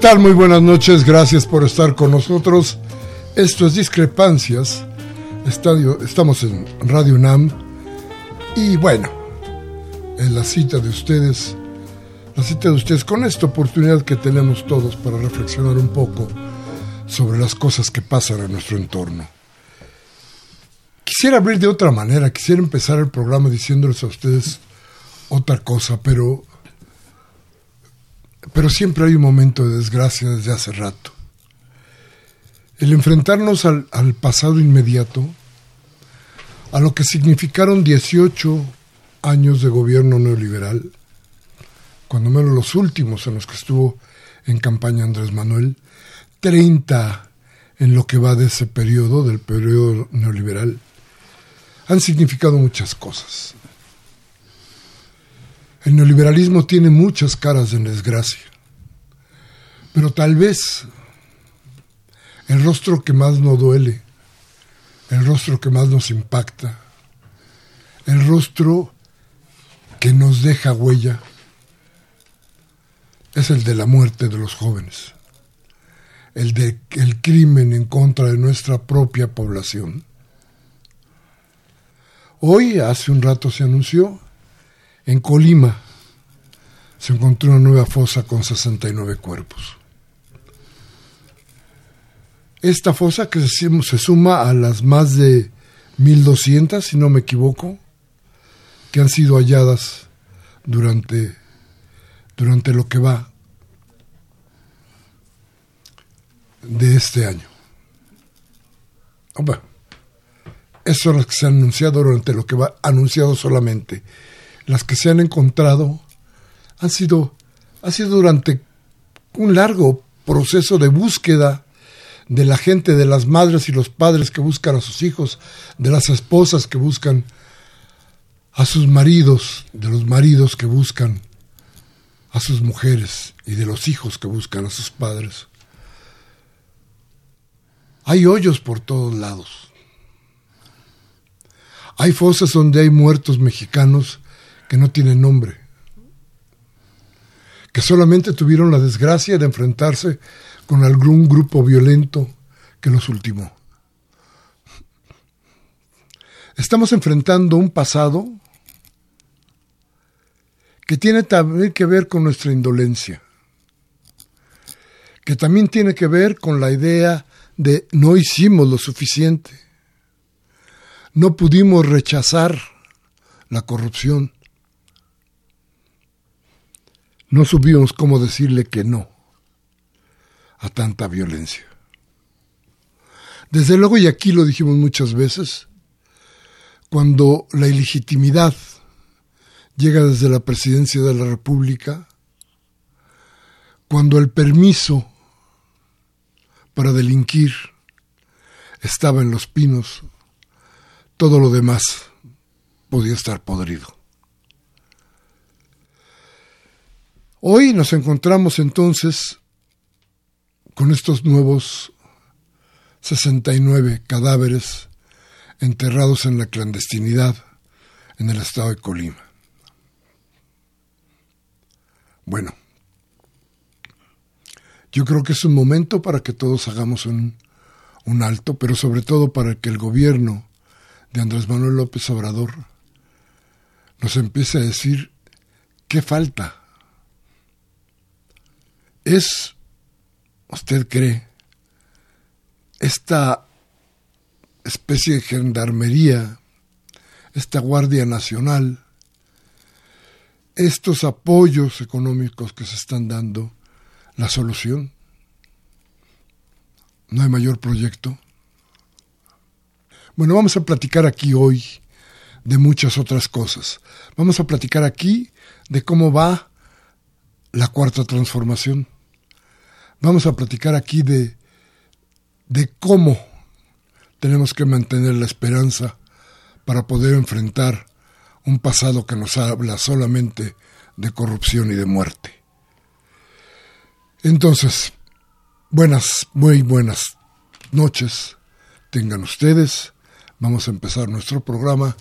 Tal? Muy buenas noches, gracias por estar con nosotros. Esto es Discrepancias, Estadio, estamos en Radio UNAM y bueno, en la cita de ustedes, la cita de ustedes con esta oportunidad que tenemos todos para reflexionar un poco sobre las cosas que pasan en nuestro entorno. Quisiera abrir de otra manera, quisiera empezar el programa diciéndoles a ustedes otra cosa, pero pero siempre hay un momento de desgracia desde hace rato. El enfrentarnos al, pasado inmediato, a lo que significaron 18 años de gobierno neoliberal, cuando menos los últimos en los que estuvo en campaña Andrés Manuel, 30 en lo que va de ese periodo, del periodo neoliberal, han significado muchas cosas. El neoliberalismo tiene muchas caras de desgracia, pero tal vez el rostro que más nos duele, el rostro que más nos impacta, el rostro que nos deja huella, es el de la muerte de los jóvenes, el de el crimen en contra de nuestra propia población. Hoy, hace un rato se anunció, en Colima se encontró una nueva fosa con 69 cuerpos. Esta fosa que se suma a las más de 1200, si no me equivoco, que han sido halladas durante, durante lo que va de este año. Bueno, esas son las que se han anunciado durante lo que va anunciado solamente las que se han encontrado han sido, ha sido durante un largo proceso de búsqueda de la gente, de las madres y los padres que buscan a sus hijos, de las esposas que buscan a sus maridos, de los maridos que buscan a sus mujeres y de los hijos que buscan a sus padres. Hay hoyos por todos lados. Hay fosas donde hay muertos mexicanos que no tienen nombre, que solamente tuvieron la desgracia de enfrentarse con algún grupo violento que los ultimó. Estamos enfrentando un pasado que tiene también que ver con nuestra indolencia, que también tiene que ver con la idea de no hicimos lo suficiente, no pudimos rechazar la corrupción, no supimos cómo decirle que no a tanta violencia. Desde luego, y aquí lo dijimos muchas veces, cuando la ilegitimidad llega desde la presidencia de la República, cuando el permiso para delinquir estaba en los pinos, todo lo demás podía estar podrido. Hoy nos encontramos entonces con estos nuevos 69 cadáveres enterrados en la clandestinidad en el estado de Colima. Bueno, yo creo que es un momento para que todos hagamos un, un alto, pero sobre todo para que el gobierno de Andrés Manuel López Obrador nos empiece a decir qué falta. Es, usted cree, esta especie de gendarmería, esta Guardia Nacional, estos apoyos económicos que se están dando, la solución. No hay mayor proyecto. Bueno, vamos a platicar aquí hoy de muchas otras cosas. Vamos a platicar aquí de cómo va la cuarta transformación. Vamos a platicar aquí de, de cómo tenemos que mantener la esperanza para poder enfrentar un pasado que nos habla solamente de corrupción y de muerte. Entonces, buenas, muy buenas noches tengan ustedes. Vamos a empezar nuestro programa.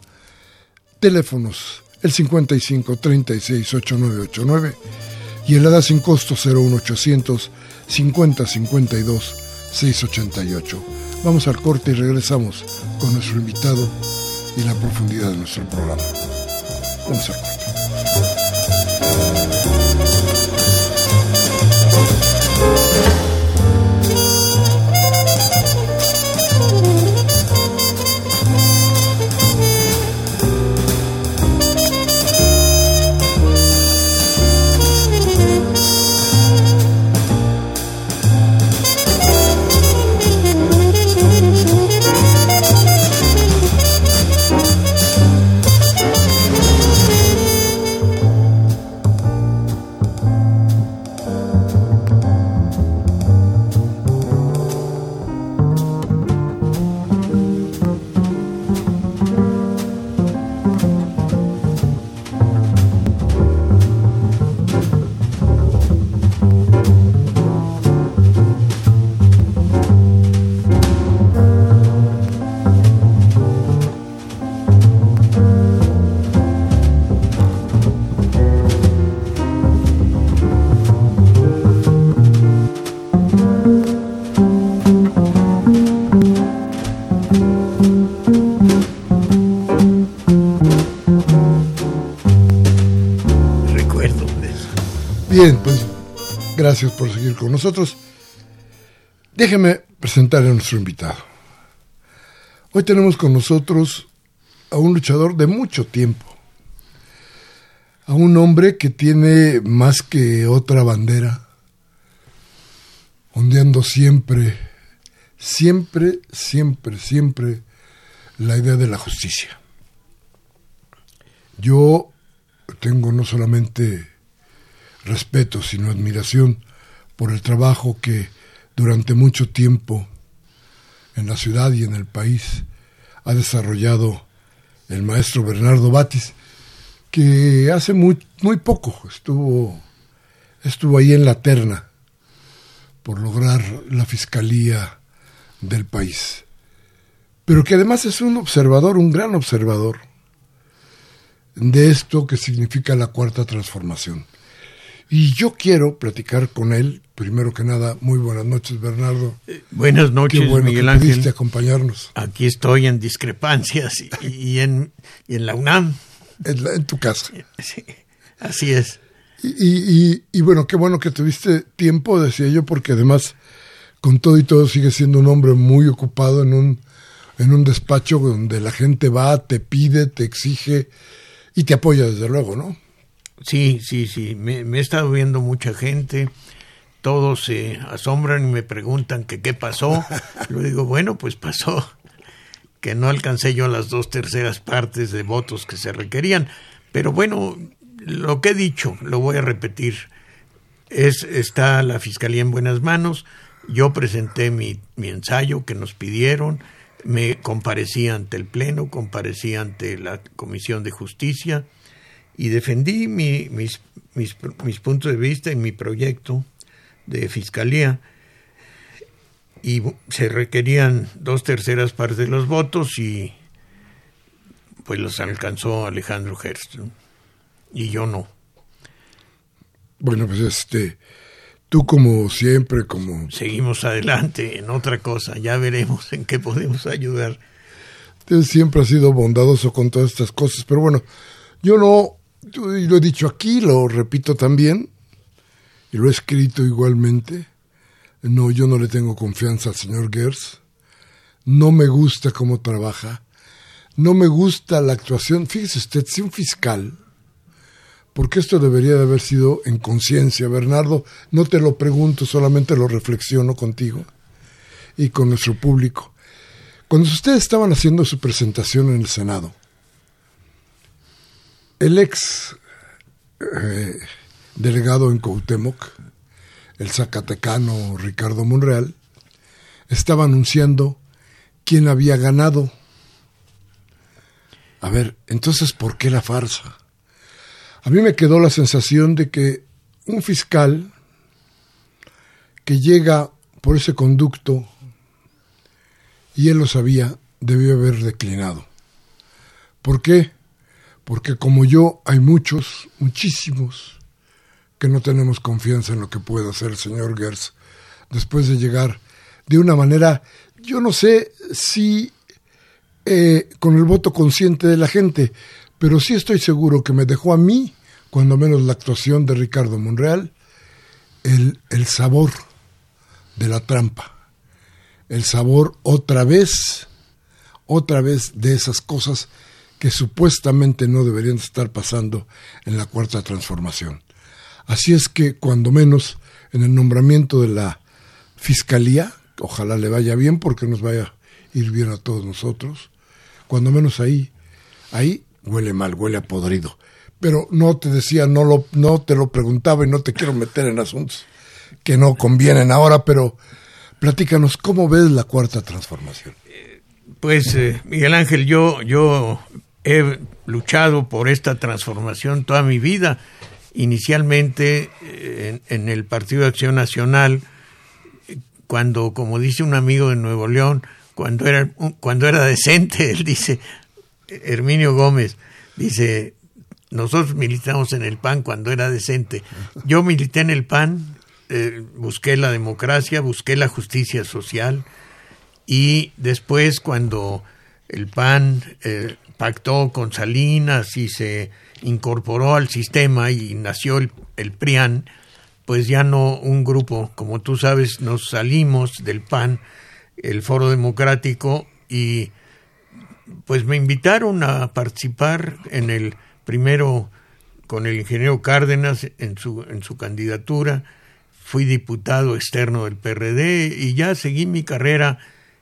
Teléfonos el 55 36 8989 y el ADA sin costo 01800 50 52 688. Vamos al corte y regresamos con nuestro invitado y la profundidad de nuestro programa. Vamos al corte. Gracias por seguir con nosotros. Déjeme presentar a nuestro invitado. Hoy tenemos con nosotros a un luchador de mucho tiempo, a un hombre que tiene más que otra bandera, ondeando siempre, siempre, siempre, siempre la idea de la justicia. Yo tengo no solamente respeto, sino admiración por el trabajo que durante mucho tiempo en la ciudad y en el país ha desarrollado el maestro Bernardo Batis, que hace muy, muy poco estuvo, estuvo ahí en la terna por lograr la fiscalía del país, pero que además es un observador, un gran observador de esto que significa la cuarta transformación. Y yo quiero platicar con él, primero que nada, muy buenas noches, Bernardo. Eh, buenas noches, Qué bueno Miguel que Ángel. pudiste acompañarnos Aquí estoy en discrepancias y, y en, y en la UNAM. en, la- en tu casa. Sí, así es. Y, y- y- y bueno, qué bueno que tuviste tiempo, decía yo, porque además, con todo y todo, sigue siendo un hombre muy ocupado en un, en un despacho donde la gente va, te pide, te exige y te apoya, desde luego, ¿no? Sí, sí, sí. Me, me he estado viendo mucha gente. Todos se asombran y me preguntan que qué pasó. Yo digo, bueno, pues pasó que no alcancé yo las dos terceras partes de votos que se requerían. Pero bueno, lo que he dicho, lo voy a repetir. Es, está la fiscalía en buenas manos. Yo presenté mi, mi ensayo que nos pidieron. me comparecía ante el Pleno, comparecía ante la Comisión de Justicia y defendí mis, mis, mis puntos de vista en mi proyecto de fiscalía y se requerían dos terceras partes de los votos y pues los alcanzó Alejandro Gerst y yo no. Bueno, pues este, tú como siempre, como... Seguimos adelante en otra cosa, ya veremos en qué podemos ayudar. Usted siempre ha sido bondadoso con todas estas cosas, pero bueno, yo no, yo lo he dicho aquí, lo repito también, y lo he escrito igualmente, no, yo no le tengo confianza al señor Gers, no me gusta cómo trabaja, no me gusta la actuación, fíjese usted, si un fiscal porque esto debería de haber sido en conciencia. Bernardo, no te lo pregunto, solamente lo reflexiono contigo y con nuestro público. Cuando ustedes estaban haciendo su presentación en el Senado, el ex eh, delegado en Coutemoc, el zacatecano Ricardo Monreal, estaba anunciando quién había ganado. A ver, entonces, ¿por qué la farsa? A mí me quedó la sensación de que un fiscal que llega por ese conducto, y él lo sabía, debió haber declinado. ¿Por qué? Porque como yo hay muchos, muchísimos, que no tenemos confianza en lo que pueda hacer el señor Gers después de llegar de una manera, yo no sé si eh, con el voto consciente de la gente, pero sí estoy seguro que me dejó a mí, cuando menos la actuación de Ricardo Monreal, el, el sabor de la trampa, el sabor otra vez, otra vez de esas cosas que supuestamente no deberían estar pasando en la cuarta transformación. Así es que, cuando menos, en el nombramiento de la Fiscalía, ojalá le vaya bien porque nos vaya a ir bien a todos nosotros, cuando menos ahí, ahí huele mal, huele a podrido. Pero no te decía, no, lo, no te lo preguntaba y no te quiero meter en asuntos que no convienen ahora, pero platícanos, ¿cómo ves la cuarta transformación? Pues, eh, Miguel Ángel, yo, yo he luchado por esta transformación toda mi vida. Inicialmente eh, en, el Partido de Acción Nacional, cuando, como dice un amigo de Nuevo León, cuando era, cuando era decente, él dice, Herminio Gómez, dice, nosotros militamos en el PAN cuando era decente. Yo milité en el PAN, eh, busqué la democracia, busqué la justicia social y después cuando el PAN eh, pactó con Salinas y se incorporó al sistema y nació el, el PRIAN, pues ya no un grupo, como tú sabes, nos salimos del PAN, el Foro Democrático, y pues me invitaron a participar en el primero con el ingeniero Cárdenas en su, en su candidatura, fui diputado externo del PRD y ya seguí mi carrera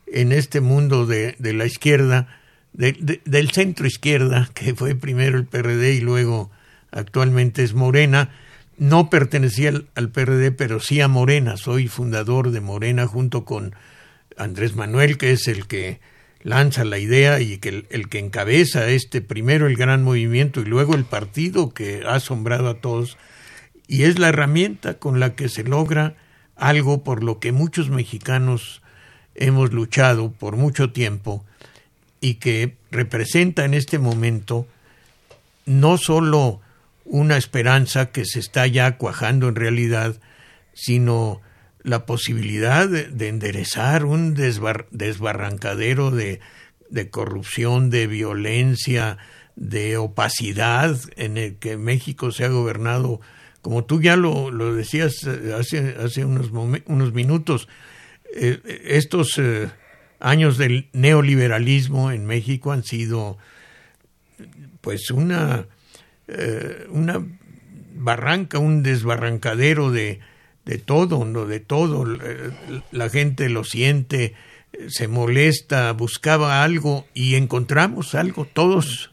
en este mundo de, de la izquierda, de, del centro izquierda, que fue primero el PRD y luego actualmente es Morena. No pertenecía al, al PRD, pero sí a Morena. Soy fundador de Morena junto con Andrés Manuel, que es el que lanza la idea y que el, que encabeza este primero el gran movimiento y luego el partido que ha asombrado a todos y es la herramienta con la que se logra algo por lo que muchos mexicanos hemos luchado por mucho tiempo y que representa en este momento no solo una esperanza que se está ya cuajando en realidad, sino la posibilidad de, enderezar un desbarrancadero de, de, corrupción, de violencia, de opacidad en el que México se ha gobernado, como tú ya lo, lo decías eh, hace, hace unos, unos minutos, eh, estos eh, años del neoliberalismo en México han sido pues una, una barranca, un desbarrancadero de, de todo, no de todo. La gente lo siente, se molesta, buscaba algo y encontramos algo todos.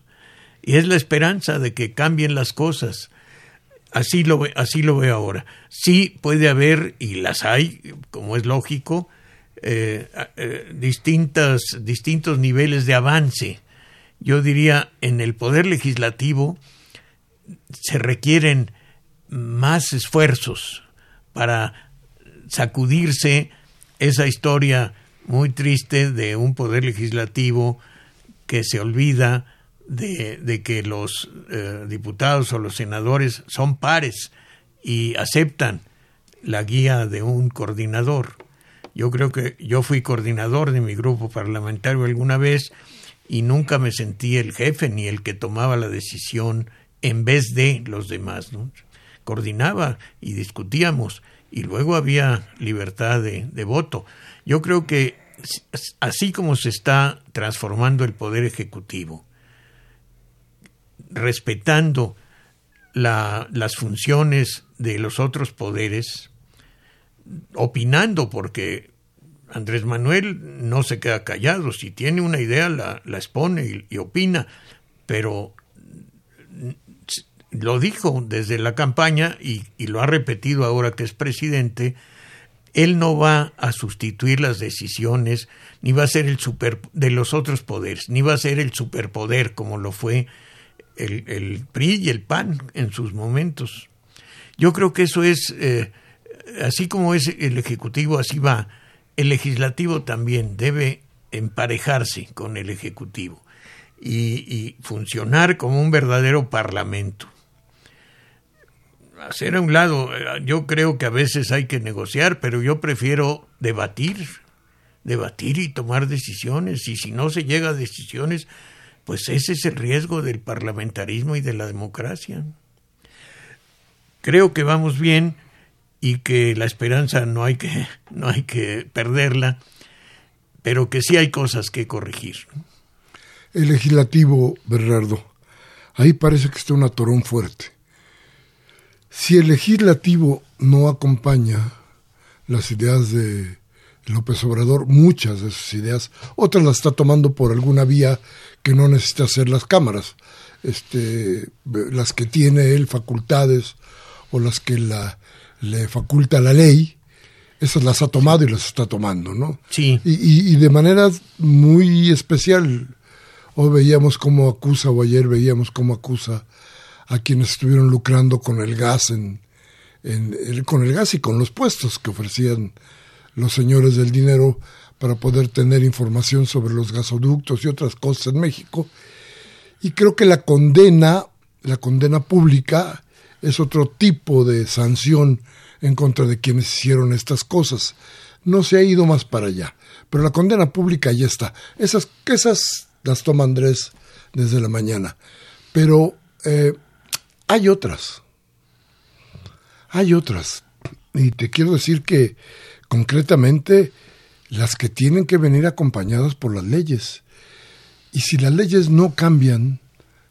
Y es la esperanza de que cambien las cosas. Así lo, así lo veo ahora. Sí puede haber, y las hay, como es lógico, eh, eh, distintas, distintos niveles de avance. Yo diría, en el poder legislativo se requieren más esfuerzos para sacudirse esa historia muy triste de un poder legislativo que se olvida de, que los eh, diputados o los senadores son pares y aceptan la guía de un coordinador. Yo creo que yo fui coordinador de mi grupo parlamentario alguna vez y nunca me sentí el jefe ni el que tomaba la decisión en vez de los demás. Coordinaba y discutíamos y luego había libertad de, voto. Yo creo que así como se está transformando el poder ejecutivo, respetando las funciones de los otros poderes, opinando, porque Andrés Manuel no se queda callado, si tiene una idea la, expone y, opina, pero lo dijo desde la campaña y, lo ha repetido ahora que es presidente, él no va a sustituir las decisiones, ni va a ser el super de los otros poderes, ni va a ser el superpoder como lo fue el, el PRI y el PAN en sus momentos. Yo creo que eso es, eh, así como es el Ejecutivo, así va. El Legislativo también debe emparejarse con el Ejecutivo y, funcionar como un verdadero Parlamento. Hacer a un lado, eh, yo creo que a veces hay que negociar, pero yo prefiero debatir, debatir y tomar decisiones. Y si no se llega a decisiones, pues ese es el riesgo del parlamentarismo y de la democracia. Creo que vamos bien y que la esperanza no hay que, no hay que perderla, pero que sí hay cosas que corregir. El legislativo, Bernardo, ahí parece que está un atorón fuerte. Si el legislativo no acompaña las ideas de López Obrador, muchas de sus ideas, otras las está tomando por alguna vía que no necesita hacer las cámaras, este, las que tiene él facultades o las que la, le faculta la ley, esas las ha tomado y las está tomando, ¿no? Sí. Y, de manera muy especial. Hoy veíamos cómo acusa, o ayer veíamos cómo acusa a quienes estuvieron lucrando con el gas en, en, con el gas y con los puestos que ofrecían los señores del dinero para poder tener información sobre los gasoductos y otras cosas en México. Y creo que la condena, la condena pública, es otro tipo de sanción en contra de quienes hicieron estas cosas. No se ha ido más para allá, pero la condena pública ya está. Esas, esas las toma Andrés desde la mañana. Pero eh, hay otras. Hay otras. Y te quiero decir que concretamente las que tienen que venir acompañadas por las leyes. Y si las leyes no cambian,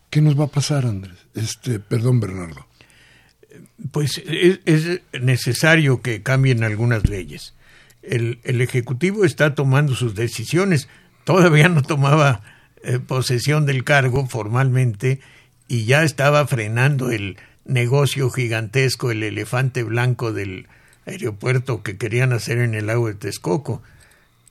¿qué nos va a pasar, Andrés? Este, perdón, Bernardo. Pues es, necesario que cambien algunas leyes. El, el, Ejecutivo está tomando sus decisiones. Todavía no tomaba eh, posesión del cargo formalmente y ya estaba frenando el negocio gigantesco, el elefante blanco del aeropuerto que querían hacer en el lago de Texcoco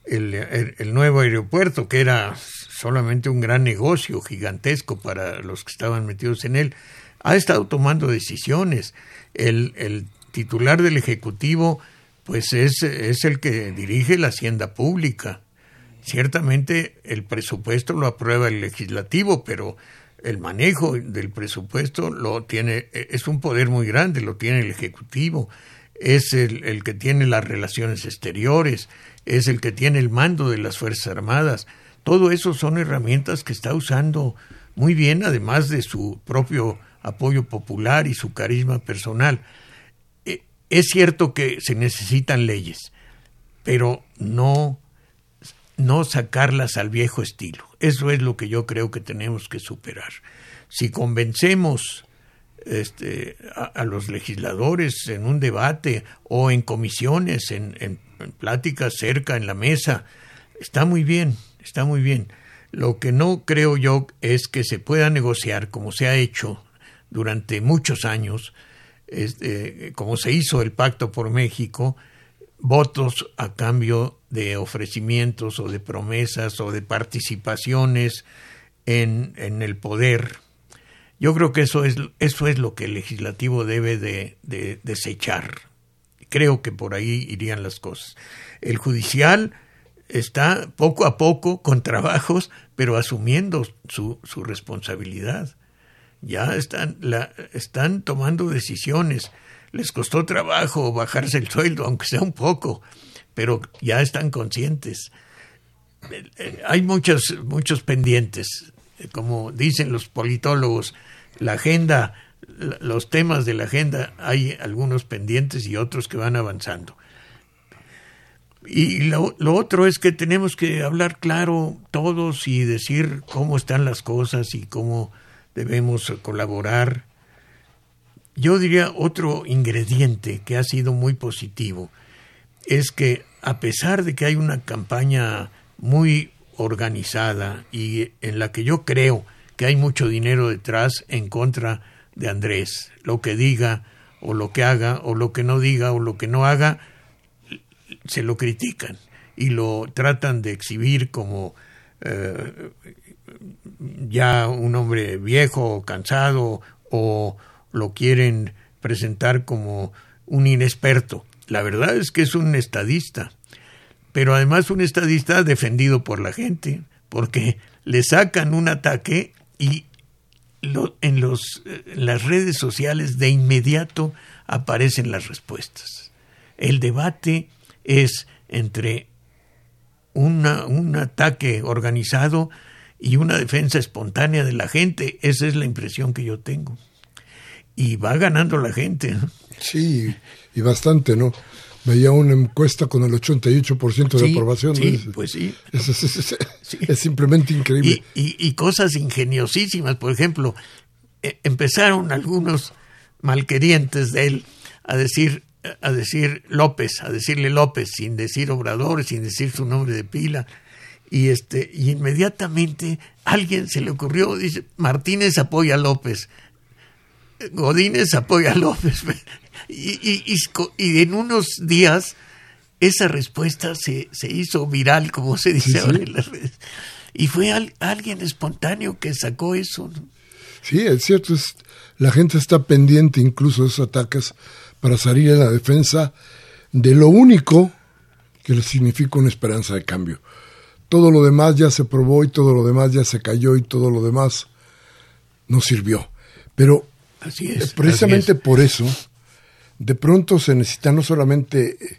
el, nuevo aeropuerto, que era solamente un gran negocio gigantesco para los que estaban metidos en él, ha estado tomando decisiones. El, titular del Ejecutivo, pues es, el que dirige la hacienda pública. Ciertamente el presupuesto lo aprueba el legislativo, pero el manejo del presupuesto lo tiene, es un poder muy grande, lo tiene el Ejecutivo, es el que tiene las relaciones exteriores, es el que tiene el mando de las Fuerzas Armadas. Todo eso son herramientas que está usando muy bien, además de su propio apoyo popular y su carisma personal. Eh, es cierto que se necesitan leyes, pero no, no sacarlas al viejo estilo. Eso es lo que yo creo que tenemos que superar. Si convencemos este, a, los legisladores en un debate o en comisiones, en, en, pláticas cerca, en la mesa. Está muy bien, está muy bien. Lo que no creo yo es que se pueda negociar como se ha hecho durante muchos años, este, como se hizo el Pacto por México, votos a cambio de ofrecimientos o de promesas o de participaciones en, en el poder. Yo creo que eso es, eso es lo que el legislativo debe de, de desechar. Creo que por ahí irían las cosas. El judicial está poco a poco con trabajos, pero asumiendo su, su responsabilidad. Ya están, la, están tomando decisiones. Les costó trabajo bajarse el sueldo, aunque sea un poco, pero ya están conscientes. Hay muchos, muchos pendientes. Como dicen los politólogos, la agenda, los temas de la agenda, hay algunos pendientes y otros que van avanzando. Y lo, otro es que tenemos que hablar claro todos y decir cómo están las cosas y cómo debemos colaborar. Yo diría otro ingrediente que ha sido muy positivo es que a pesar de que hay una campaña muy organizada y en la que yo creo que hay mucho dinero detrás en contra de Andrés, lo que diga o lo que haga o lo que no diga o lo que no haga, se lo critican y lo tratan de exhibir como eh, ya un hombre viejo, cansado, o lo quieren presentar como un inexperto. La verdad es que es un estadista, pero además un estadista defendido por la gente, porque le sacan un ataque y en, los, las redes sociales de inmediato aparecen las respuestas. El debate es entre un ataque organizado y una defensa espontánea de la gente. Esa es la impresión que yo tengo. Y va ganando la gente. Sí, y bastante, ¿no? Veía una encuesta con el 88% de aprobación. Sí, pues sí. Es, simplemente increíble. Y, y, cosas ingeniosísimas. Por ejemplo, e, empezaron algunos malquerientes de él a decir, a decir López, a decirle López, sin decir Obrador, sin decir su nombre de pila. Y, este, y inmediatamente alguien se le ocurrió, dice, Martínez apoya a López, Godínez apoya a López. Y, y, en unos días esa respuesta se, se hizo viral, como se dice ahora en las redes. Y fue alguien espontáneo que sacó eso. Sí, es cierto, es, la gente está pendiente incluso de esos ataques para salir en la defensa de lo único que le significa una esperanza de cambio. Todo lo demás ya se probó y todo lo demás ya se cayó y todo lo demás no sirvió. Pero así es, precisamente por eso, de pronto se necesita no solamente eh,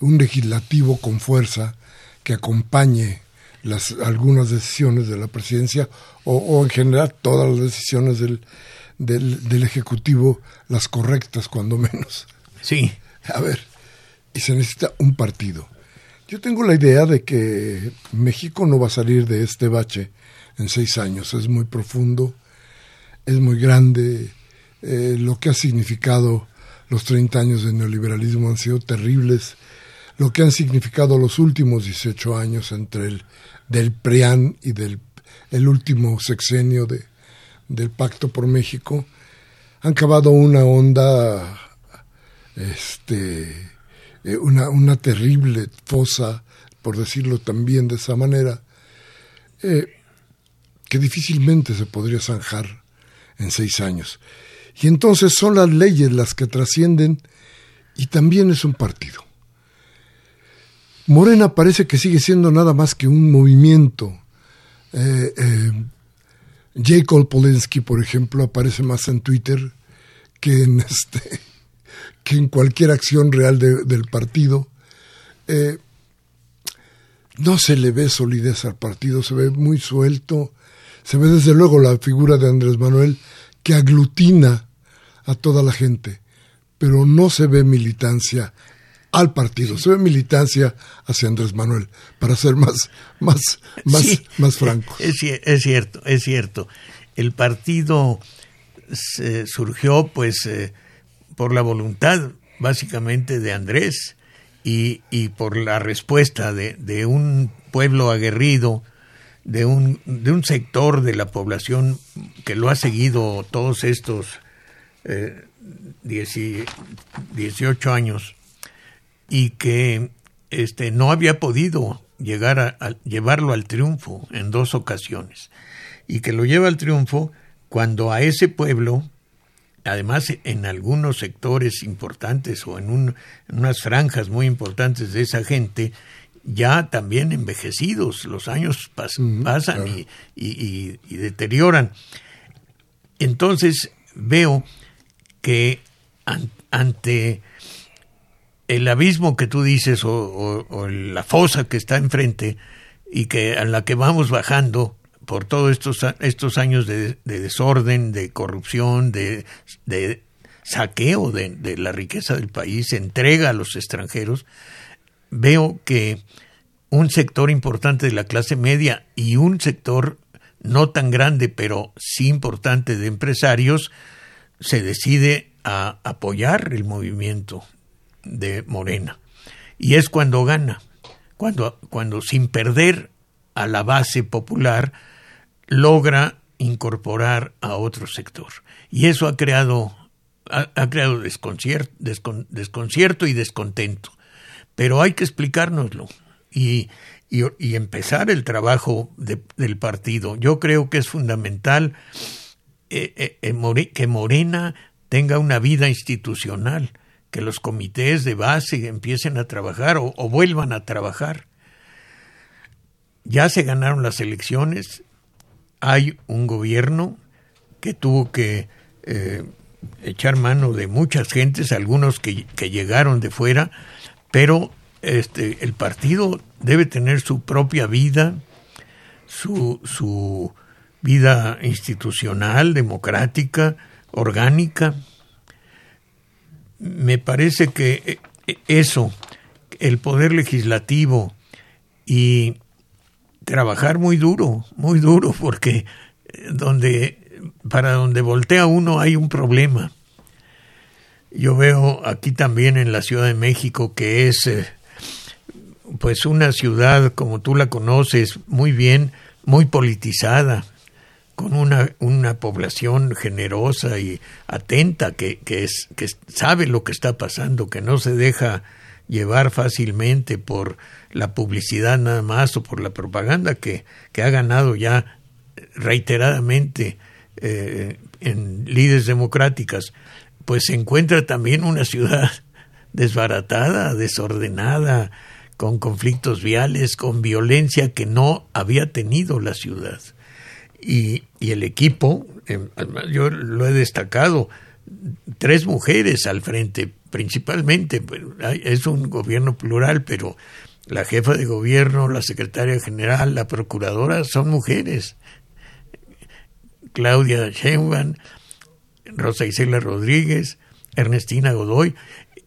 un legislativo con fuerza que acompañe las, algunas decisiones de la presidencia o, en general todas las decisiones del, del, Ejecutivo las correctas, cuando menos. Sí. A ver, y se necesita un partido. Yo tengo la idea de que México no va a salir de este bache en seis años. Es muy profundo, es muy grande. Eh, lo que ha significado los 30 años de neoliberalismo han sido terribles. Lo que han significado los últimos 18 años entre el del PRIAN y del el último sexenio de, del Pacto por México, han cavado una onda, este, eh, una, una terrible fosa, por decirlo también de esa manera, eh, que difícilmente se podría zanjar en seis años. Y entonces son las leyes las que trascienden y también es un partido. Morena parece que sigue siendo nada más que un movimiento eh, eh, Polensky, por ejemplo, aparece más en Twitter que en, este, que en cualquier acción real del partido. Eh, no se le ve solidez al partido, se ve muy suelto. Se ve desde luego la figura de Andrés Manuel que aglutina a toda la gente, pero no se ve militancia al partido, se ve militancia hacia Andrés Manuel, para ser más, más, más, más franco. Es, es, cierto, es cierto. El partido surgió pues eh, por la voluntad básicamente de Andrés y, y por la respuesta de, de, un pueblo aguerrido, de un, de un sector de la población que lo ha seguido todos estos eh, 18 años y que este, no había podido llegar a, llevarlo al triunfo en dos ocasiones. Y que lo lleva al triunfo cuando a ese pueblo además en algunos sectores importantes o en, unas franjas muy importantes de esa gente ya también envejecidos los años pasan y, deterioran. Entonces veo que ante el abismo que tú dices o, la fosa que está enfrente y que a la que vamos bajando por todos estos, estos años de, desorden, de corrupción, de, saqueo de, la riqueza del país, entrega a los extranjeros, veo que un sector importante de la clase media y un sector no tan grande, pero sí importante de empresarios, se decide a apoyar el movimiento de Morena. Y es cuando gana, cuando, cuando sin perder a la base popular logra incorporar a otro sector. Y eso ha creado, ha, creado desconcierto, desconcierto y descontento. Pero hay que explicárnoslo y, y, empezar el trabajo del partido. Yo creo que es fundamental eh, eh, eh, que Morena tenga una vida institucional que los comités de base empiecen a trabajar o, vuelvan a trabajar. Ya se ganaron las elecciones, hay un gobierno que tuvo que eh, echar mano de muchas gentes, algunos que, llegaron de fuera, pero este, el partido debe tener su propia vida, su, su vida institucional, democrática, orgánica, me parece que eh, eso, el poder legislativo y trabajar muy duro, muy duro, porque eh, donde para donde voltea uno hay un problema. Yo veo aquí también en la Ciudad de México que es eh, pues una ciudad como tú la conoces muy bien, muy politizada, con una, una población generosa y atenta que, que, es, que sabe lo que está pasando, que no se deja llevar fácilmente por la publicidad nada más o por la propaganda que, que ha ganado ya reiteradamente eh, en líderes democráticas, pues se encuentra también una ciudad desbaratada, desordenada, con conflictos viales, con violencia que no había tenido la ciudad. Y, el equipo, em, yo lo he destacado, tres mujeres al frente, principalmente, pues, es un gobierno plural, pero la jefa de gobierno, la secretaria general, la procuradora son mujeres. Claudia Sheinbaum, Rosa Isela Rodríguez, Ernestina Godoy,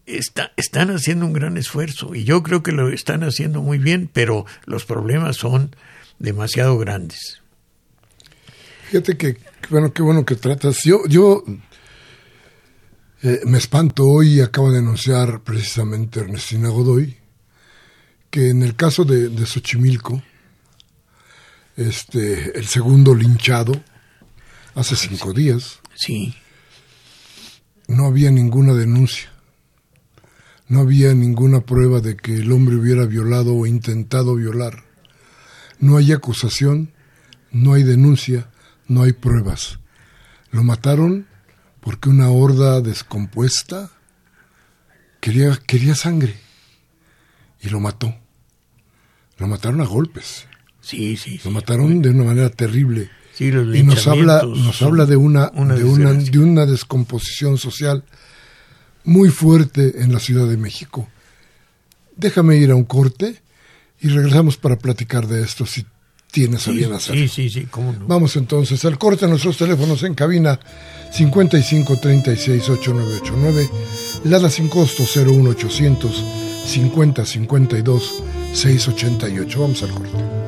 está, están haciendo un gran esfuerzo y yo creo que lo están haciendo muy bien, pero los problemas son demasiado grandes. Fíjate que, bueno, qué bueno que tratas. Yo, yo eh, me espanto hoy, acaba de anunciar precisamente Ernestina Godoy, que en el caso de, de Xochimilco, este, el segundo linchado, hace cinco días, sí. no había ninguna denuncia. No había ninguna prueba de que el hombre hubiera violado o intentado violar. No hay acusación, no hay denuncia, no hay pruebas. Lo mataron porque una horda descompuesta quería, quería sangre y lo mató. Lo mataron a golpes. Sí, sí. Lo mataron de una manera terrible. Sí, los y nos habla, nos habla de una, de, una, de una descomposición social muy fuerte en la Ciudad de México. Déjame ir a un corte y regresamos para platicar de esto, si tienes a bien hacer. Sí, sí, sí, cómo no. Vamos entonces al corte nuestros teléfonos en cabina 55 36 8989, Lada sin costo 01800 50 52 688. Vamos al corte.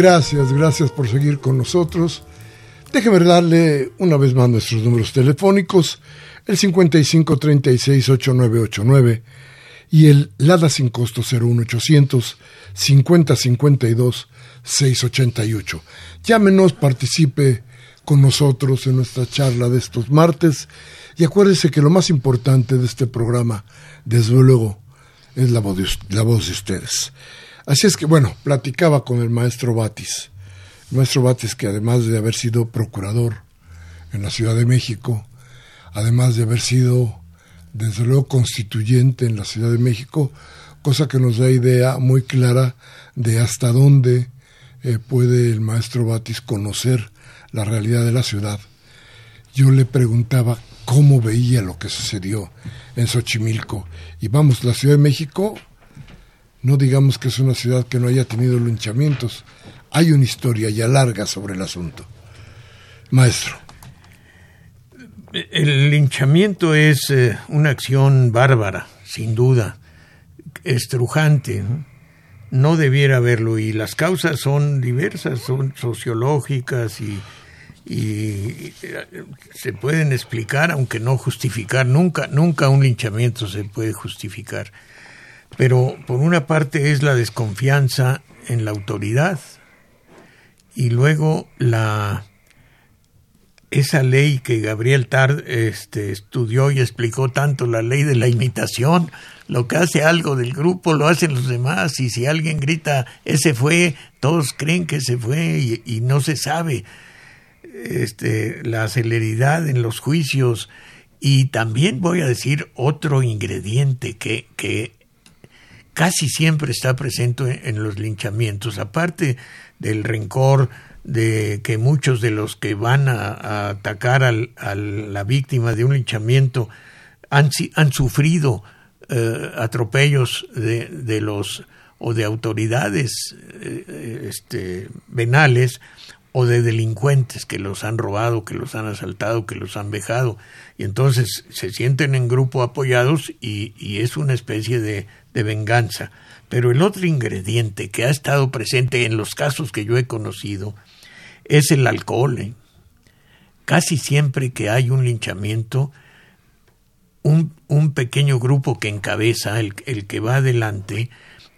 Gracias, gracias por seguir con nosotros. Déjeme darle una vez más nuestros números telefónicos, el 5536-8989 y el LADA sin costo 01800 5052 688. Llámenos, participe con nosotros en nuestra charla de estos martes y acuérdese que lo más importante de este programa, desde luego, es la voz de ustedes. Así es que, bueno, platicaba con el maestro Batis. Maestro Batis, que además de haber sido procurador en la Ciudad de México, además de haber sido, desde luego, constituyente en la Ciudad de México, cosa que nos da idea muy clara de hasta dónde eh, puede el maestro Batis conocer la realidad de la ciudad. Yo le preguntaba cómo veía lo que sucedió en Xochimilco. Y vamos, la Ciudad de México no digamos que es una ciudad que no haya tenido linchamientos. Hay una historia ya larga sobre el asunto. Maestro. El linchamiento es eh, una acción bárbara, sin duda, estrujante. ¿no? debiera haberlo y las causas son diversas, son sociológicas y, y eh, se pueden explicar, aunque no justificar. Nunca, nunca un linchamiento se puede justificar pero por una parte es la desconfianza en la autoridad y luego la esa ley que Gabriel Tard este, estudió y explicó tanto, la ley de la imitación, lo que hace algo del grupo lo hacen los demás y si alguien grita ese fue, todos creen que ese fue y, y no se sabe. Este, la celeridad en los juicios y también voy a decir otro ingrediente que, que casi siempre está presente en los linchamientos, aparte del rencor de que muchos de los que van a, atacar a la víctima de un linchamiento han, han sufrido eh, atropellos de, de, los o de autoridades eh, este, venales o de delincuentes que los han robado, que los han asaltado, que los han vejado. Y entonces se sienten en grupo apoyados y es una especie de, de, venganza. Pero el otro ingrediente que ha estado presente en los casos que yo he conocido es el alcohol. ¿eh? Casi siempre que hay un linchamiento, un, un pequeño grupo que encabeza, el, el que va adelante,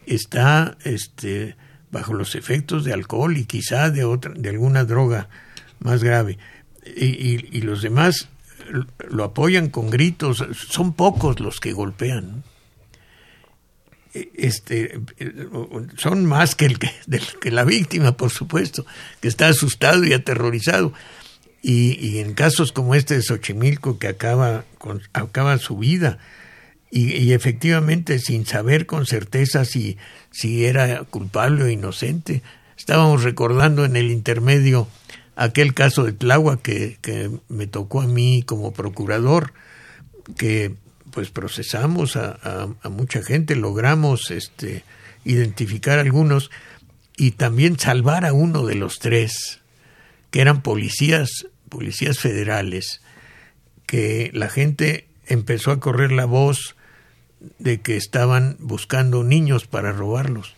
está este, bajo los efectos de alcohol y quizá de otra, de alguna droga más grave. Y, y, los demás lo apoyan con gritos, son pocos los que golpean. Este, son más que, el que, la víctima, por supuesto, que está asustado y aterrorizado. Y, y en casos como este de Xochimilco, que acaba, con, acaba su vida, y, efectivamente sin saber con certeza si, si era culpable o inocente. Estábamos recordando en el intermedio aquel caso de Tláhuac que, que me tocó a mí como procurador, que pues procesamos a, mucha gente, logramos este, identificar algunos y también salvar a uno de los tres, que eran policías, policías federales, que la gente empezó a correr la voz de que estaban buscando niños para robarlos.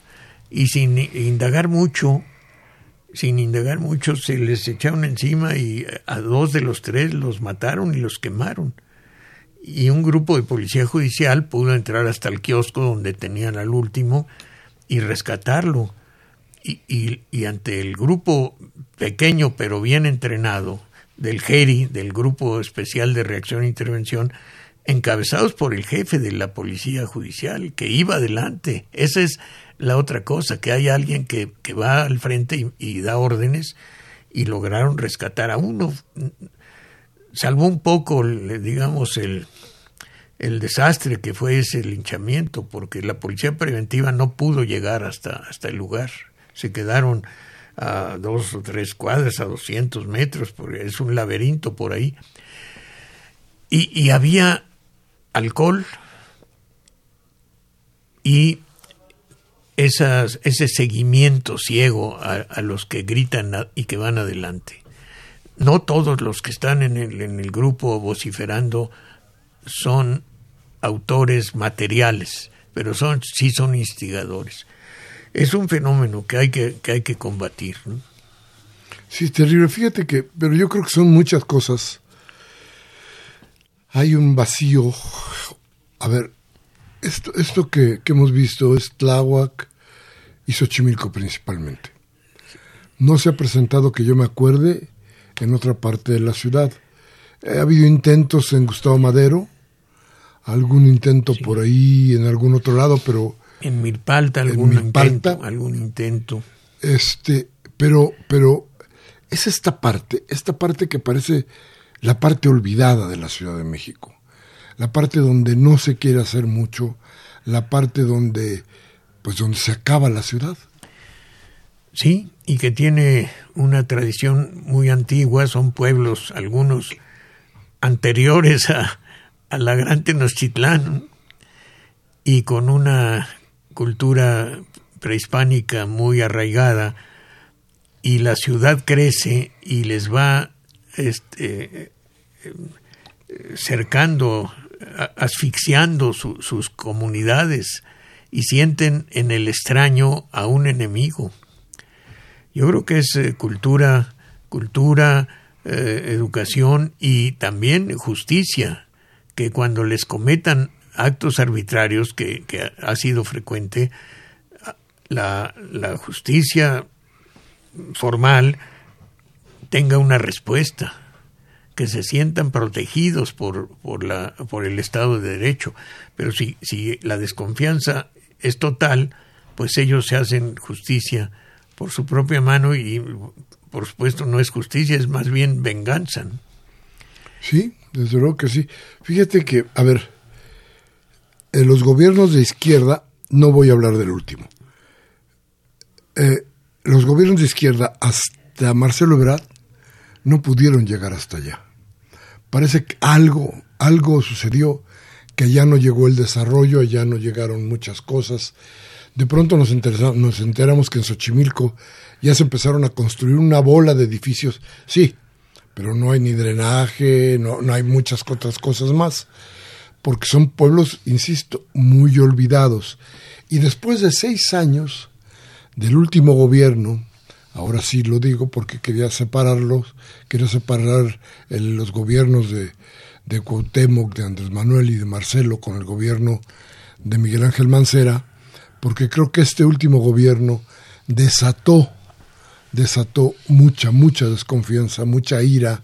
Y sin indagar mucho, sin indagar mucho, se les echaron encima y a dos de los tres los mataron y los quemaron. Y un grupo de policía judicial pudo entrar hasta el kiosco donde tenían al último y rescatarlo. Y, y, y ante el grupo pequeño pero bien entrenado del GERI, del Grupo Especial de Reacción e Intervención, encabezados por el jefe de la policía judicial, que iba adelante. Esa es la otra cosa, que hay alguien que, que va al frente y, da órdenes y lograron rescatar a uno. Salvó un poco, digamos, el, el desastre que fue ese linchamiento, porque la policía preventiva no pudo llegar hasta, hasta el lugar. Se quedaron a dos o tres cuadras, a doscientos metros, porque es un laberinto por ahí. Y, y había alcohol y esas, ese seguimiento ciego a, los que gritan y que van adelante. No todos los que están en el, en el grupo vociferando son autores materiales, pero son, sí son instigadores. es un fenómeno que hay que, que, hay que combatir. ¿no? Sí, terrible. Fíjate que, pero yo creo que son muchas cosas. Hay un vacío. A ver, esto, esto que, que hemos visto es Tláhuac y Xochimilco principalmente. No se ha presentado que yo me acuerde en otra parte de la ciudad. Ha habido intentos en Gustavo Madero, algún intento por ahí en algún otro lado, pero en Milpalta algún intento, algún intento. Este, pero pero es esta parte, esta parte que parece la parte olvidada de la Ciudad de México. La parte donde no se quiere hacer mucho, la parte donde pues donde se acaba la ciudad. Sí, y que tiene una tradición muy antigua, son pueblos algunos anteriores a, la Gran Tenochtitlán y con una cultura prehispánica muy arraigada y la ciudad crece y les va este, cercando, asfixiando sus comunidades y sienten en el extraño a un enemigo. Yo creo que es eh, cultura, cultura, eh, educación y también justicia, que cuando les cometan actos arbitrarios, que, ha sido frecuente, la, la justicia formal tenga una respuesta, que se sientan protegidos por, por, la, por el Estado de Derecho. Pero si, si la desconfianza es total, pues ellos se hacen justicia por su propia mano y por supuesto no es justicia, es más bien venganza. Sí, desde luego que sí. Fíjate que, a ver, en los gobiernos de izquierda, no voy a hablar del último. Eh, los gobiernos de izquierda hasta Marcelo Ebrard no pudieron llegar hasta allá. Parece que algo, algo sucedió, que allá no llegó el desarrollo, allá no llegaron muchas cosas de pronto nos, enteramos que en Xochimilco ya se empezaron a construir una bola de edificios, sí, pero no hay ni drenaje, no, no hay muchas otras cosas más, porque son pueblos, insisto, muy olvidados. Y después de seis años del último gobierno, ahora sí lo digo porque quería separarlos, quería separar los gobiernos de, de Cuauhtémoc, de Andrés Manuel y de Marcelo con el gobierno de Miguel Ángel Mancera, porque creo que este último gobierno desató, desató mucha, mucha desconfianza, mucha ira,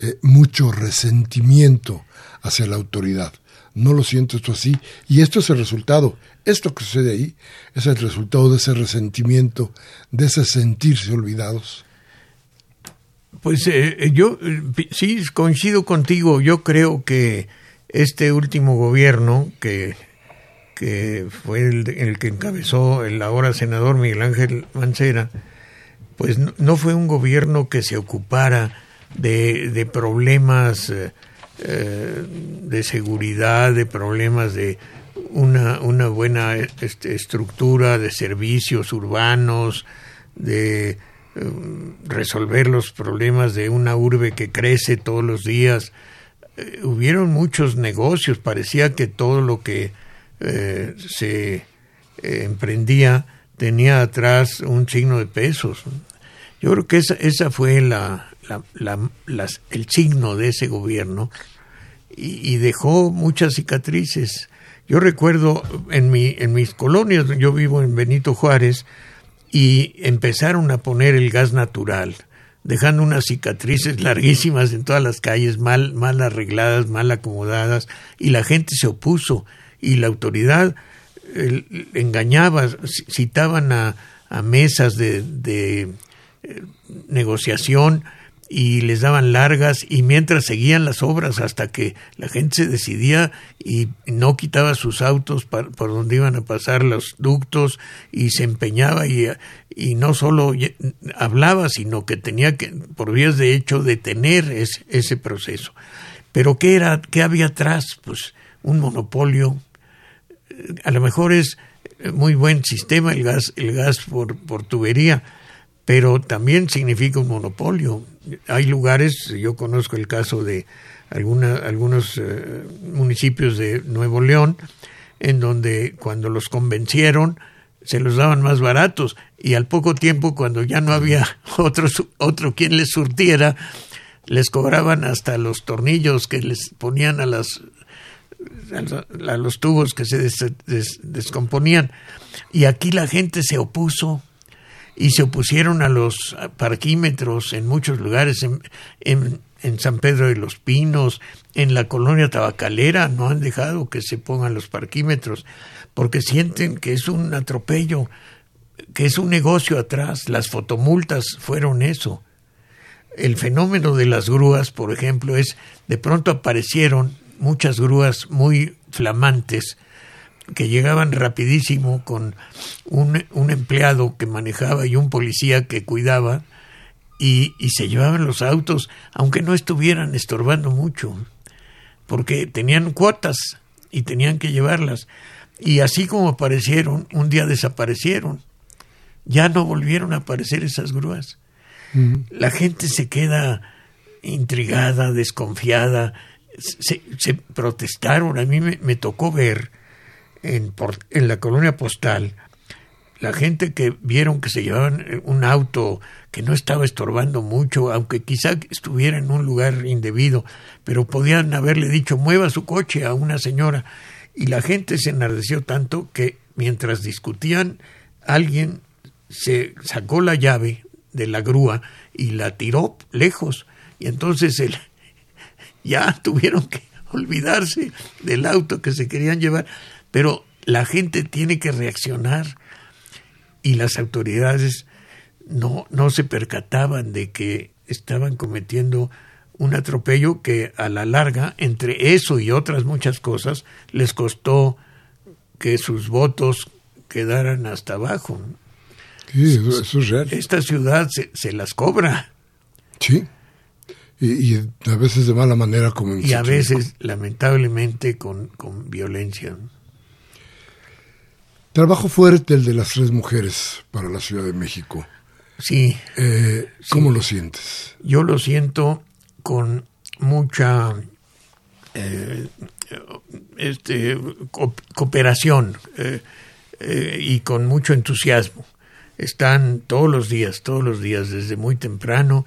eh, mucho resentimiento hacia la autoridad. No lo siento esto así. Y esto es el resultado. Esto que sucede ahí es el resultado de ese resentimiento, de ese sentirse olvidados. Pues eh, yo sí coincido contigo. Yo creo que este último gobierno que que fue el, que encabezó el ahora senador Miguel Ángel Mancera, pues no, fue un gobierno que se ocupara de, problemas eh, eh, de seguridad, de problemas de una, buena este, estructura de servicios urbanos, de eh, resolver los problemas de una urbe que crece todos los días. hubieron muchos negocios, parecía que todo lo que eh, se eh, emprendía tenía atrás un signo de pesos. Yo creo que esa, esa fue la, el signo de ese gobierno y, dejó muchas cicatrices. Yo recuerdo en, mi, en mis colonias, yo vivo en Benito Juárez, y empezaron a poner el gas natural, dejando unas cicatrices larguísimas en todas las calles, mal, mal arregladas, mal acomodadas, y la gente se opuso y la autoridad engañaba, citaban a, mesas de, de eh, negociación y les daban largas y mientras seguían las obras hasta que la gente se decidía y no quitaba sus autos por donde iban a pasar los ductos y se empeñaba y, y no solo hablaba sino que tenía que por vías de hecho detener ese, ese proceso. Pero qué era qué había atrás pues un monopolio a lo mejor es muy buen sistema el gas, el gas por, por tubería, pero también significa un monopolio. Hay lugares, yo conozco el caso de alguna, algunos eh, municipios de Nuevo León, en donde cuando los convencieron, se los daban más baratos y al poco tiempo cuando ya no había otro, otro quien les surtiera, les cobraban hasta los tornillos que les ponían a las a los tubos que se descomponían y aquí la gente se opuso y se opusieron a los parquímetros en muchos lugares en, en, en San Pedro de los Pinos, en la colonia tabacalera no han dejado que se pongan los parquímetros porque sienten que es un atropello, que es un negocio atrás. Las fotomultas fueron eso. El fenómeno de las grúas, por ejemplo, es de pronto aparecieron muchas grúas muy flamantes que llegaban rapidísimo con un, un empleado que manejaba y un policía que cuidaba y, y se llevaban los autos, aunque no estuvieran estorbando mucho, porque tenían cuotas y tenían que llevarlas. Y así como aparecieron, un día desaparecieron. Ya no volvieron a aparecer esas grúas. La gente se queda intrigada, desconfiada. Se, se protestaron. A mí me, tocó ver en, en la colonia postal la gente que vieron que se llevaban un auto que no estaba estorbando mucho, aunque quizá estuviera en un lugar indebido, pero podían haberle dicho mueva su coche a una señora y la gente se enardeció tanto que mientras discutían, alguien se sacó la llave de la grúa y la tiró lejos. Y entonces el, ya tuvieron que olvidarse del auto que se querían llevar. Pero la gente tiene que reaccionar y las autoridades no, no se percataban de que estaban cometiendo un atropello que a la larga, entre eso y otras muchas cosas, les costó que sus votos quedaran hasta abajo. Sí, eso es real. Esta ciudad se, se las cobra. Sí. Y, y, a veces de mala manera como Y a veces, lamentablemente, con, con violencia. Trabajo fuerte el de las tres mujeres para la Ciudad de México. Sí. Eh, ¿Cómo sí. lo sientes? Yo lo siento con mucha eh, este, co cooperación eh, y con mucho entusiasmo. Están todos los días, todos los días, desde muy temprano,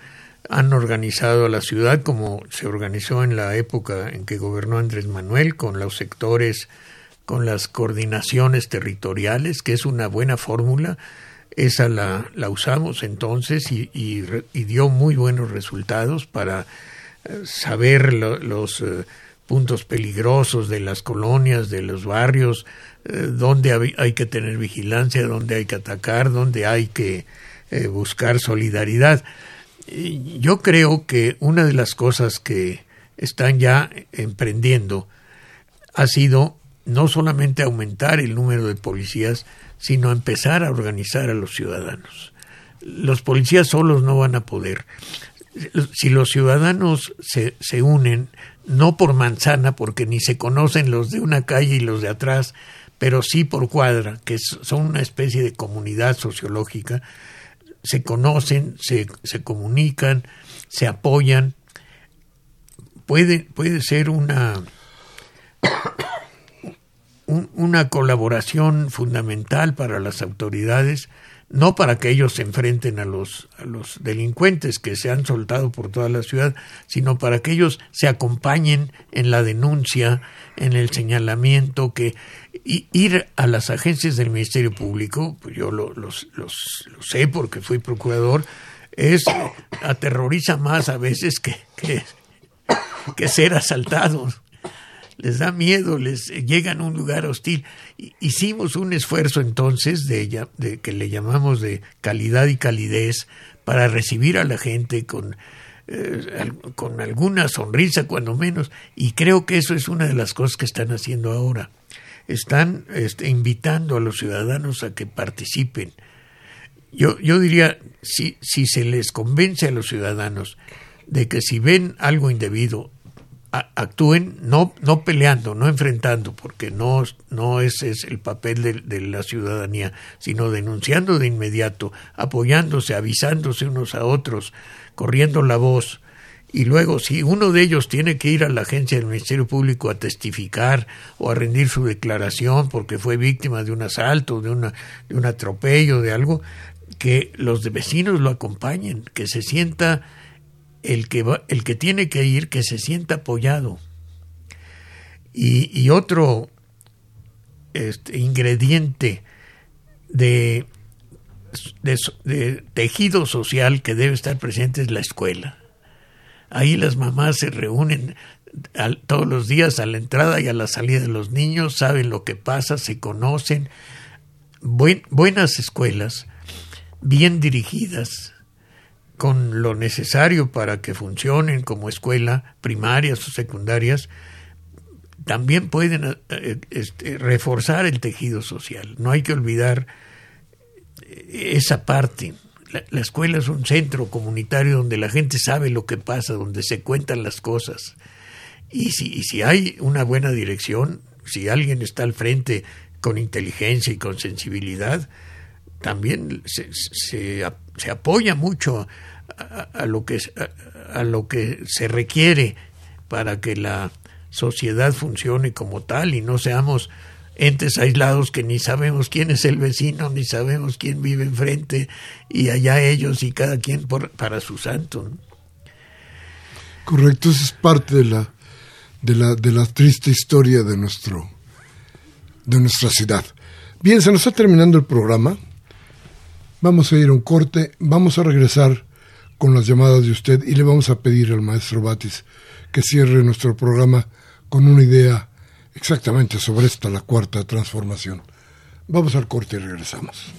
han organizado a la ciudad como se organizó en la época en que gobernó Andrés Manuel, con los sectores, con las coordinaciones territoriales, que es una buena fórmula. Esa la, la usamos entonces y, y, y, dio muy buenos resultados para saber lo, los eh, puntos peligrosos de las colonias, de los barrios, eh, dónde hay que tener vigilancia, dónde hay que atacar, dónde hay que eh, buscar solidaridad. Y yo creo que una de las cosas que están ya emprendiendo ha sido no solamente aumentar el número de policías, sino empezar a organizar a los ciudadanos. Los policías solos no van a poder. Si los ciudadanos se, se unen, no por manzana, porque ni se conocen los de una calle y los de atrás, pero sí por cuadra, que son una especie de comunidad sociológica, se conocen, se, se comunican, se apoyan. Puede, puede ser una, un, una colaboración fundamental para las autoridades, no para que ellos se enfrenten a los, a los delincuentes que se han soltado por toda la ciudad, sino para que ellos se acompañen en la denuncia, en el señalamiento, que ir a las agencias del Ministerio Público, pues yo lo, los, los, lo sé porque fui procurador, es aterroriza más a veces que, que, que ser asaltados les da miedo, les llegan a un lugar hostil. Hicimos un esfuerzo entonces de, ella, de que le llamamos de calidad y calidez para recibir a la gente con, eh, con alguna sonrisa cuando menos y creo que eso es una de las cosas que están haciendo ahora. Están este, invitando a los ciudadanos a que participen. Yo, yo diría, si, si se les convence a los ciudadanos de que si ven algo indebido actúen no, no peleando, no enfrentando, porque no, no ese es el papel de, de, la ciudadanía, sino denunciando de inmediato, apoyándose, avisándose unos a otros, corriendo la voz. Y luego si uno de ellos tiene que ir a la agencia del Ministerio Público a testificar o a rendir su declaración porque fue víctima de un asalto, de, una, de un atropello, de algo, que los vecinos lo acompañen, que se sienta el que, va, el que tiene que ir, que se sienta apoyado. Y, otro este, ingrediente de, tejido social que debe estar presente es la escuela. Ahí las mamás se reúnen todos los días a la entrada y a la salida de los niños, saben lo que pasa, se conocen. buenas escuelas, bien dirigidas, con lo necesario para que funcionen como escuela, primarias o secundarias, también pueden eh, este, reforzar el tejido social. No hay que olvidar eh, esa parte. La, escuela es un centro comunitario donde la gente sabe lo que pasa, donde se cuentan las cosas. Y si, si hay una buena dirección, si alguien está al frente con inteligencia y con sensibilidad, también se, se, apoya mucho a, lo que, a lo que se requiere para que la sociedad funcione como tal y no seamos entes aislados que ni sabemos quién es el vecino, ni sabemos quién vive enfrente, y allá ellos y cada quien por, para su santo. Correcto, eso es parte de la, de la, de la triste historia de, nuestro, de nuestra ciudad. Bien, se nos está terminando el programa. Vamos a ir a un corte, vamos a regresar con las llamadas de usted y le vamos a pedir al maestro Batis que cierre nuestro programa con una idea exactamente sobre esta, la cuarta transformación. Vamos al corte y regresamos.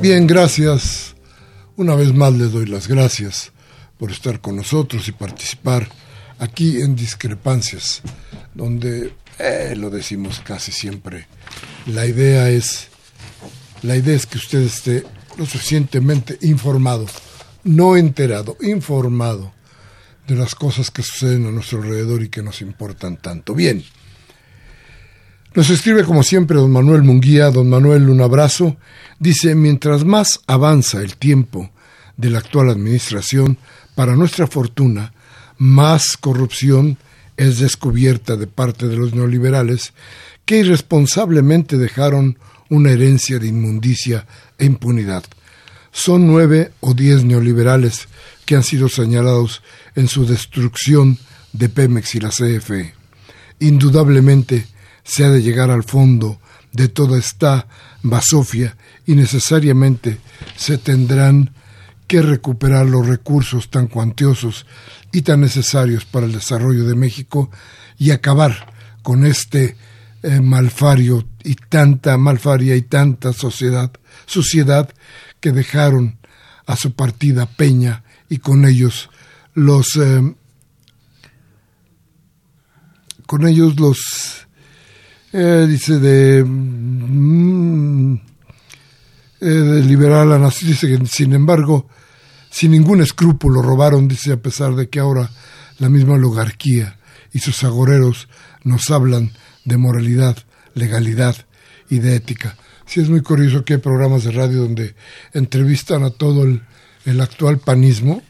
Bien, gracias. Una vez más les doy las gracias por estar con nosotros y participar aquí en Discrepancias, donde eh, lo decimos casi siempre. La idea es la idea es que usted esté lo suficientemente informado, no enterado, informado de las cosas que suceden a nuestro alrededor y que nos importan tanto. Bien. Nos escribe como siempre don Manuel Munguía. Don Manuel, un abrazo. Dice, mientras más avanza el tiempo de la actual administración, para nuestra fortuna, más corrupción es descubierta de parte de los neoliberales que irresponsablemente dejaron una herencia de inmundicia e impunidad. Son nueve o diez neoliberales que han sido señalados en su destrucción de Pemex y la CFE. Indudablemente, se ha de llegar al fondo de toda esta basofia y necesariamente se tendrán que recuperar los recursos tan cuantiosos y tan necesarios para el desarrollo de México y acabar con este eh, malfario y tanta malfaria y tanta sociedad, suciedad que dejaron a su partida Peña y con ellos los eh, con ellos los eh, dice de, mm, eh, de liberar la nación, dice que sin embargo, sin ningún escrúpulo robaron, dice a pesar de que ahora la misma oligarquía y sus agoreros nos hablan de moralidad, legalidad y de ética. Sí es muy curioso que hay programas de radio donde entrevistan a todo el, el actual panismo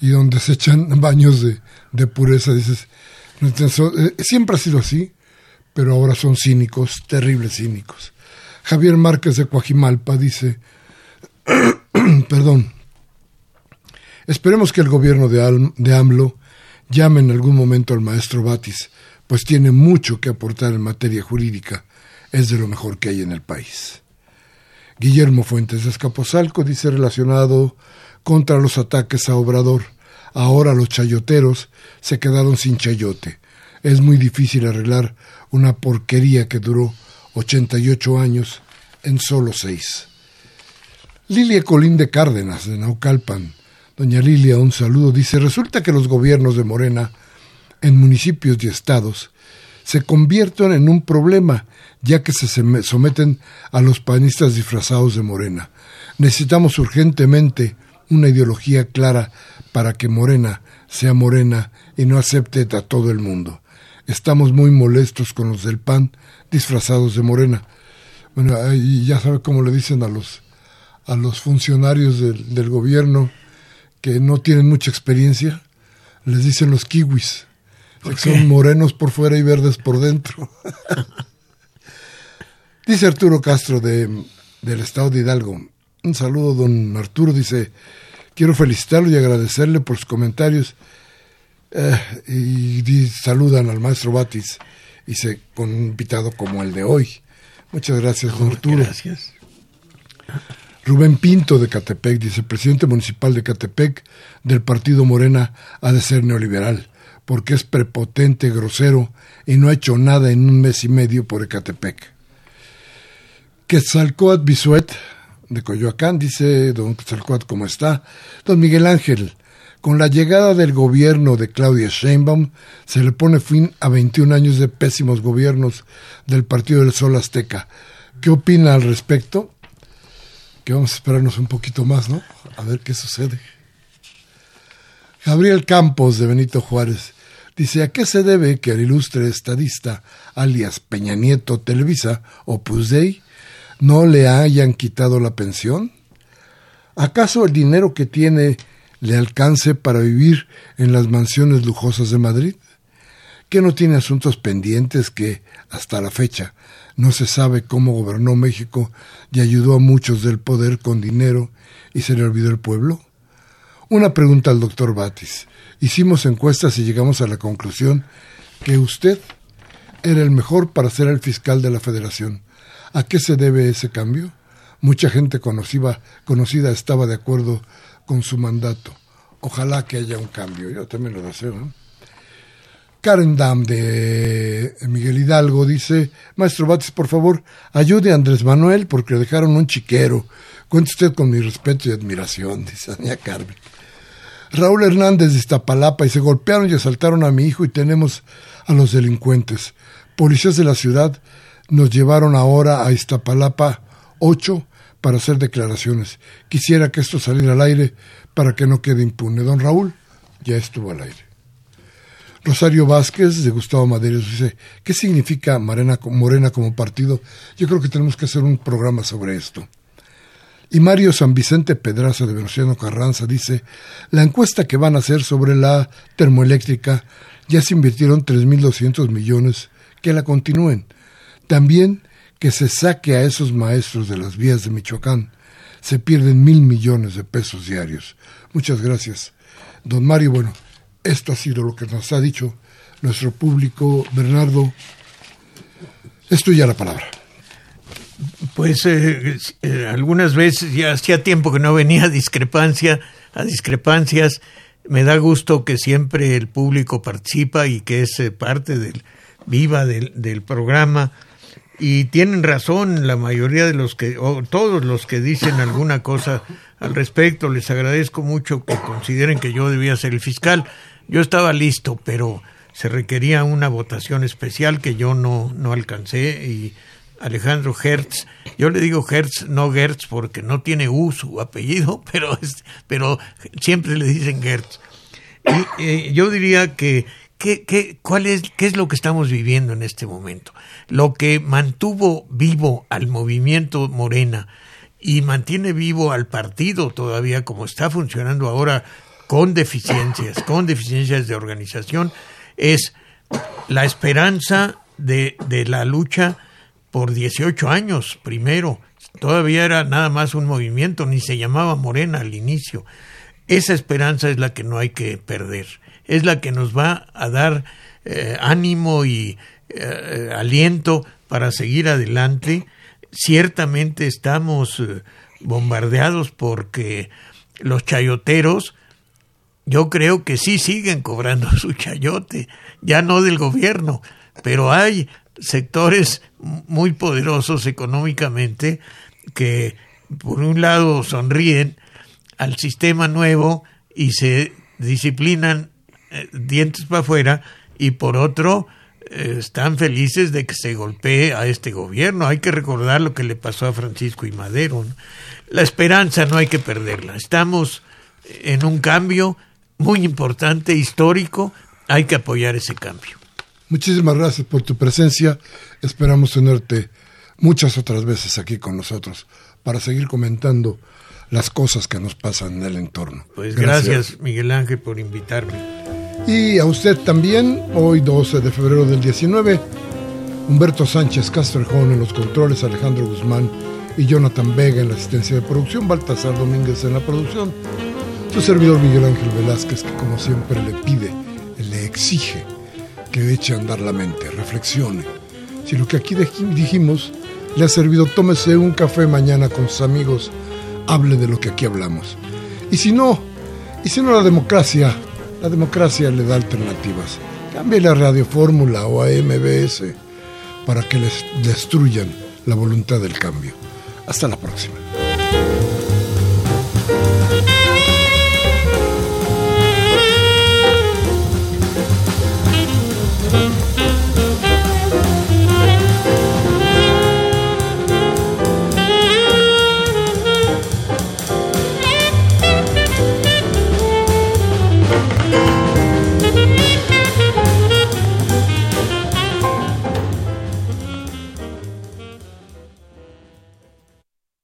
y donde se echan baños de, de pureza. Dices, eh, siempre ha sido así pero ahora son cínicos, terribles cínicos. Javier Márquez de Coajimalpa dice, perdón, esperemos que el gobierno de, de AMLO llame en algún momento al maestro Batis, pues tiene mucho que aportar en materia jurídica, es de lo mejor que hay en el país. Guillermo Fuentes de Escaposalco dice relacionado contra los ataques a Obrador. Ahora los chayoteros se quedaron sin chayote. Es muy difícil arreglar una porquería que duró 88 años en solo seis. Lilia Colín de Cárdenas, de Naucalpan. Doña Lilia, un saludo. Dice, resulta que los gobiernos de Morena en municipios y estados se convierten en un problema, ya que se someten a los panistas disfrazados de Morena. Necesitamos urgentemente una ideología clara para que Morena sea Morena y no acepte a todo el mundo. Estamos muy molestos con los del PAN disfrazados de Morena. Bueno, ya sabe cómo le dicen a los a los funcionarios del, del gobierno que no tienen mucha experiencia, les dicen los kiwis son morenos por fuera y verdes por dentro. dice Arturo Castro de, del estado de Hidalgo. Un saludo, don Arturo. Dice, quiero felicitarlo y agradecerle por sus comentarios. Eh, y, saludan al maestro Batis. Dice, con un invitado como el de hoy. Muchas gracias, don Arturo. Gracias. Rubén Pinto de Catepec dice, presidente municipal de Catepec del partido Morena ha de ser neoliberal porque es prepotente, grosero y no ha hecho nada en un mes y medio por Ecatepec. Quetzalcoatl Bisuet, de Coyoacán, dice don Quetzalcoatl, ¿cómo está? Don Miguel Ángel, con la llegada del gobierno de Claudia Sheinbaum, se le pone fin a 21 años de pésimos gobiernos del Partido del Sol Azteca. ¿Qué opina al respecto? Que vamos a esperarnos un poquito más, ¿no? A ver qué sucede. Gabriel Campos de Benito Juárez dice, ¿a qué se debe que el ilustre estadista alias Peña Nieto Televisa, Opus Dei, no le hayan quitado la pensión? ¿Acaso el dinero que tiene le alcance para vivir en las mansiones lujosas de Madrid? ¿Que no tiene asuntos pendientes que, hasta la fecha, no se sabe cómo gobernó México y ayudó a muchos del poder con dinero y se le olvidó el pueblo? Una pregunta al doctor Batis. Hicimos encuestas y llegamos a la conclusión que usted era el mejor para ser el fiscal de la federación. ¿A qué se debe ese cambio? Mucha gente conocida, conocida estaba de acuerdo con su mandato. Ojalá que haya un cambio. Yo también lo deseo. Karen Dam de Miguel Hidalgo dice, Maestro Batis, por favor, ayude a Andrés Manuel porque dejaron un chiquero. Cuente usted con mi respeto y admiración, dice Doña Carmen. Raúl Hernández de Iztapalapa y se golpearon y asaltaron a mi hijo y tenemos a los delincuentes. Policías de la ciudad nos llevaron ahora a Iztapalapa 8 para hacer declaraciones. Quisiera que esto saliera al aire para que no quede impune. Don Raúl ya estuvo al aire. Rosario Vázquez de Gustavo Madero dice, ¿qué significa Morena, Morena como partido? Yo creo que tenemos que hacer un programa sobre esto. Y Mario San Vicente Pedraza de Venustiano Carranza dice, la encuesta que van a hacer sobre la termoeléctrica ya se invirtieron 3.200 millones, que la continúen. También que se saque a esos maestros de las vías de Michoacán. Se pierden mil millones de pesos diarios. Muchas gracias. Don Mario, bueno, esto ha sido lo que nos ha dicho nuestro público. Bernardo, es tuya la palabra. Pues eh, eh, algunas veces ya hacía tiempo que no venía a discrepancia, a discrepancias. Me da gusto que siempre el público participa y que es eh, parte del viva del, del, programa. Y tienen razón la mayoría de los que, o todos los que dicen alguna cosa al respecto. Les agradezco mucho que consideren que yo debía ser el fiscal. Yo estaba listo, pero se requería una votación especial que yo no, no alcancé y Alejandro Hertz. Yo le digo Hertz, no Gertz, porque no tiene U su apellido, pero, es, pero siempre le dicen Hertz. Y eh, yo diría que, ¿qué, cuál es, ¿qué es lo que estamos viviendo en este momento? Lo que mantuvo vivo al movimiento Morena y mantiene vivo al partido todavía como está funcionando ahora con deficiencias, con deficiencias de organización, es la esperanza de, de la lucha por 18 años primero. Todavía era nada más un movimiento, ni se llamaba Morena al inicio. Esa esperanza es la que no hay que perder. Es la que nos va a dar eh, ánimo y eh, aliento para seguir adelante. Ciertamente estamos eh, bombardeados porque los chayoteros, yo creo que sí siguen cobrando su chayote, ya no del gobierno, pero hay sectores muy poderosos económicamente que por un lado sonríen al sistema nuevo y se disciplinan eh, dientes para afuera y por otro eh, están felices de que se golpee a este gobierno. Hay que recordar lo que le pasó a Francisco y Madero. La esperanza no hay que perderla. Estamos en un cambio muy importante, histórico. Hay que apoyar ese cambio. Muchísimas gracias por tu presencia. Esperamos tenerte muchas otras veces aquí con nosotros para seguir comentando las cosas que nos pasan en el entorno. Pues gracias, Miguel Ángel por invitarme. Y a usted también, hoy 12 de febrero del 19, Humberto Sánchez Castrejón en los controles, Alejandro Guzmán y Jonathan Vega en la asistencia de producción, Baltasar Domínguez en la producción, su servidor Miguel Ángel Velázquez que como siempre le pide, le exige que eche a andar la mente, reflexione. Si lo que aquí dijimos le ha servido, tómese un café mañana con sus amigos, hable de lo que aquí hablamos. Y si no, y si no la democracia, la democracia le da alternativas. Cambie la radiofórmula o a MBS para que les destruyan la voluntad del cambio. Hasta la próxima.